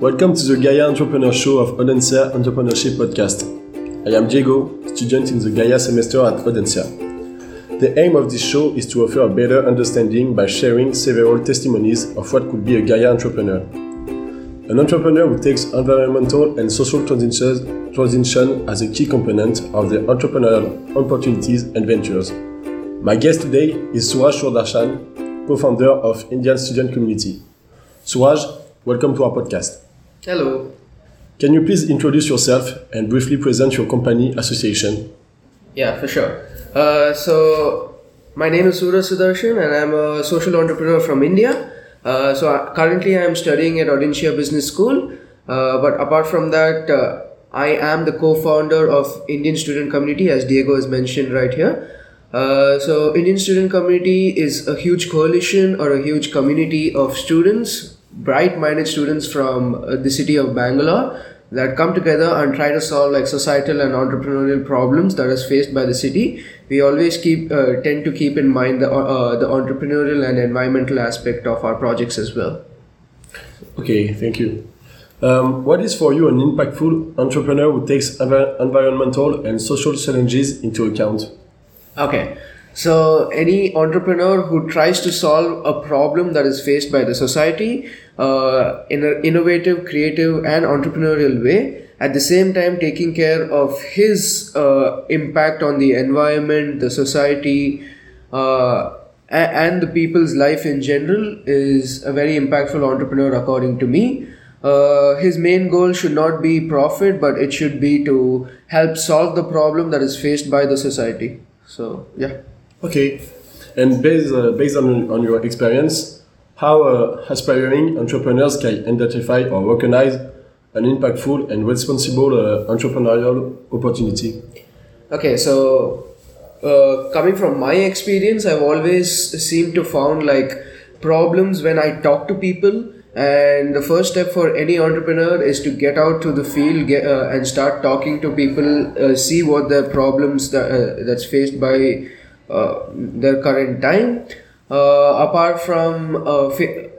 Welcome to the Gaia Entrepreneur Show of Audencia Entrepreneurship Podcast. I am Diego, student in the Gaia semester at Audencia. The aim of this show is to offer a better understanding by sharing several testimonies of what could be a Gaia entrepreneur. An entrepreneur who takes environmental and social transition, as a key component of their entrepreneurial opportunities and ventures. My guest today is Suraj Sudarshan, co-founder of Indian Student Community. Suraj, welcome to our podcast. Hello. Can you please introduce yourself and briefly present your company association? Yeah, for sure. Uh, so, my name is Suraj Sudarshan and I'm a social entrepreneur from India. Uh, so, I, currently I'm studying at Audencia Business School. Uh, but apart from that, uh, I am the co founder of Indian Student Community, as Diego has mentioned right here. Uh, so, Indian Student Community is a huge coalition or a huge community of students bright minded students from uh, the city of Bangalore that come together and try to solve like societal and entrepreneurial problems that is faced by the city. We always keep uh, tend to keep in mind the, uh, the entrepreneurial and environmental aspect of our projects as well. Okay thank you. Um, what is for you an impactful entrepreneur who takes env- environmental and social challenges into account? Okay so, any entrepreneur who tries to solve a problem that is faced by the society uh, in an innovative, creative, and entrepreneurial way, at the same time taking care of his uh, impact on the environment, the society, uh, and the people's life in general, is a very impactful entrepreneur, according to me. Uh, his main goal should not be profit, but it should be to help solve the problem that is faced by the society. So, yeah. Okay, and based, uh, based on, on your experience, how uh, aspiring entrepreneurs can identify or recognize an impactful and responsible uh, entrepreneurial opportunity? Okay, so uh, coming from my experience, I've always seemed to found like problems when I talk to people. And the first step for any entrepreneur is to get out to the field get, uh, and start talking to people, uh, see what their problems that, that's faced by uh, their current time. Uh, apart from uh,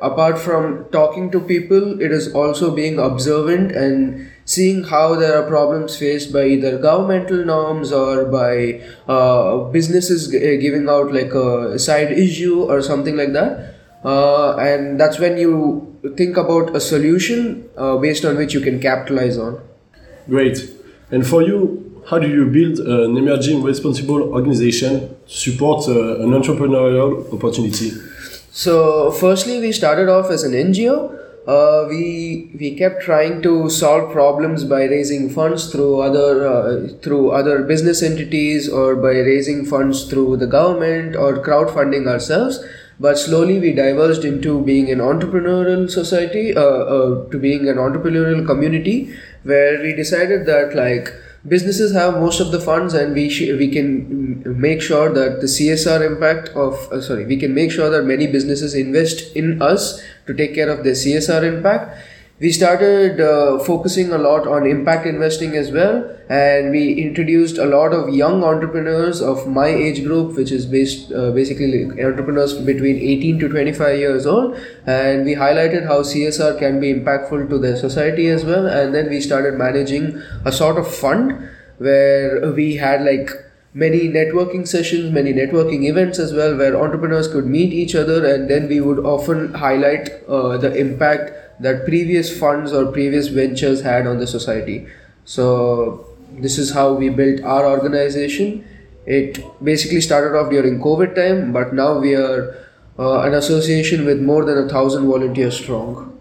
apart from talking to people, it is also being observant and seeing how there are problems faced by either governmental norms or by uh, businesses g- giving out like a side issue or something like that. Uh, and that's when you think about a solution uh, based on which you can capitalize on. Great. And for you, how do you build an emerging responsible organization support uh, an entrepreneurial opportunity? So, firstly, we started off as an NGO. Uh, we we kept trying to solve problems by raising funds through other uh, through other business entities or by raising funds through the government or crowdfunding ourselves but slowly we diverged into being an entrepreneurial society uh, uh, to being an entrepreneurial community where we decided that like businesses have most of the funds and we sh- we can make sure that the csr impact of uh, sorry we can make sure that many businesses invest in us to take care of their csr impact we started uh, focusing a lot on impact investing as well and we introduced a lot of young entrepreneurs of my age group which is based uh, basically entrepreneurs between 18 to 25 years old and we highlighted how csr can be impactful to the society as well and then we started managing a sort of fund where we had like many networking sessions, many networking events as well, where entrepreneurs could meet each other, and then we would often highlight uh, the impact that previous funds or previous ventures had on the society. So, this is how we built our organization. It basically started off during COVID time, but now we are uh, an association with more than a thousand volunteers strong.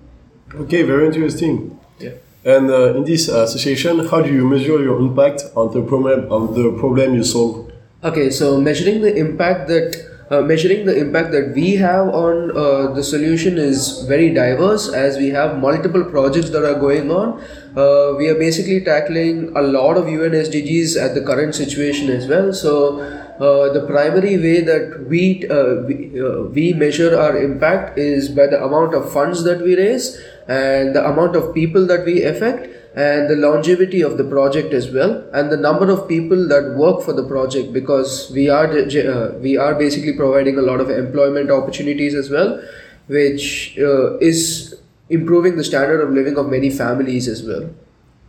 Okay, very interesting. Yeah. And uh, in this association, how do you measure your impact on the problem on the problem you solve? Okay, so measuring the impact that uh, measuring the impact that we have on uh, the solution is very diverse as we have multiple projects that are going on. Uh, we are basically tackling a lot of UN SDGs at the current situation as well. So, uh, the primary way that we, uh, we, uh, we measure our impact is by the amount of funds that we raise and the amount of people that we affect and the longevity of the project as well and the number of people that work for the project because we are uh, we are basically providing a lot of employment opportunities as well which uh, is improving the standard of living of many families as well.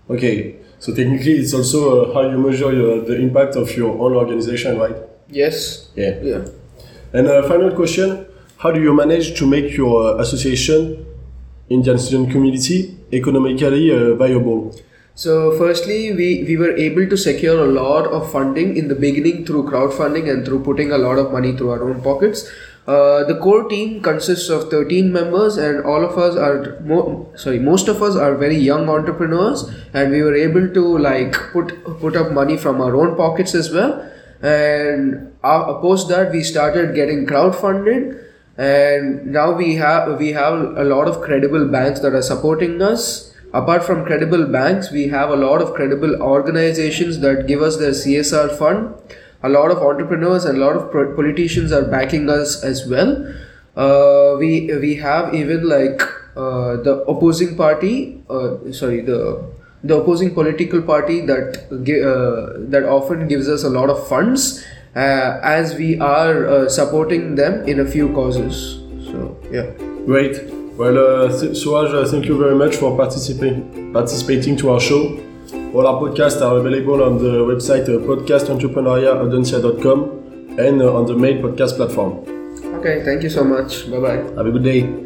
Okay, so technically it's also uh, how you measure your, the impact of your own organization, right? Yes. Yeah. Yeah. And uh, final question: How do you manage to make your uh, association, Indian student community, economically uh, viable? So, firstly, we, we were able to secure a lot of funding in the beginning through crowdfunding and through putting a lot of money through our own pockets. Uh, the core team consists of 13 members, and all of us are mo- sorry, most of us are very young entrepreneurs, and we were able to like put put up money from our own pockets as well. And uh, post that, we started getting crowdfunded, and now we have we have a lot of credible banks that are supporting us. Apart from credible banks we have a lot of credible organizations that give us their csr fund. A lot of entrepreneurs and a lot of politicians are backing us as well. Uh, we we have even like uh, the opposing party uh, sorry the the opposing political party that uh, that often gives us a lot of funds as we are uh, supporting them in a few causes so yeah Great. Well, uh, Suraj, uh, thank you very much for participating participating to our show. All our podcasts are available on the website uh, podcastentrepreneuriaaudencia.com and uh, on the main podcast platform. okay thank you so much bye bye Have a good day.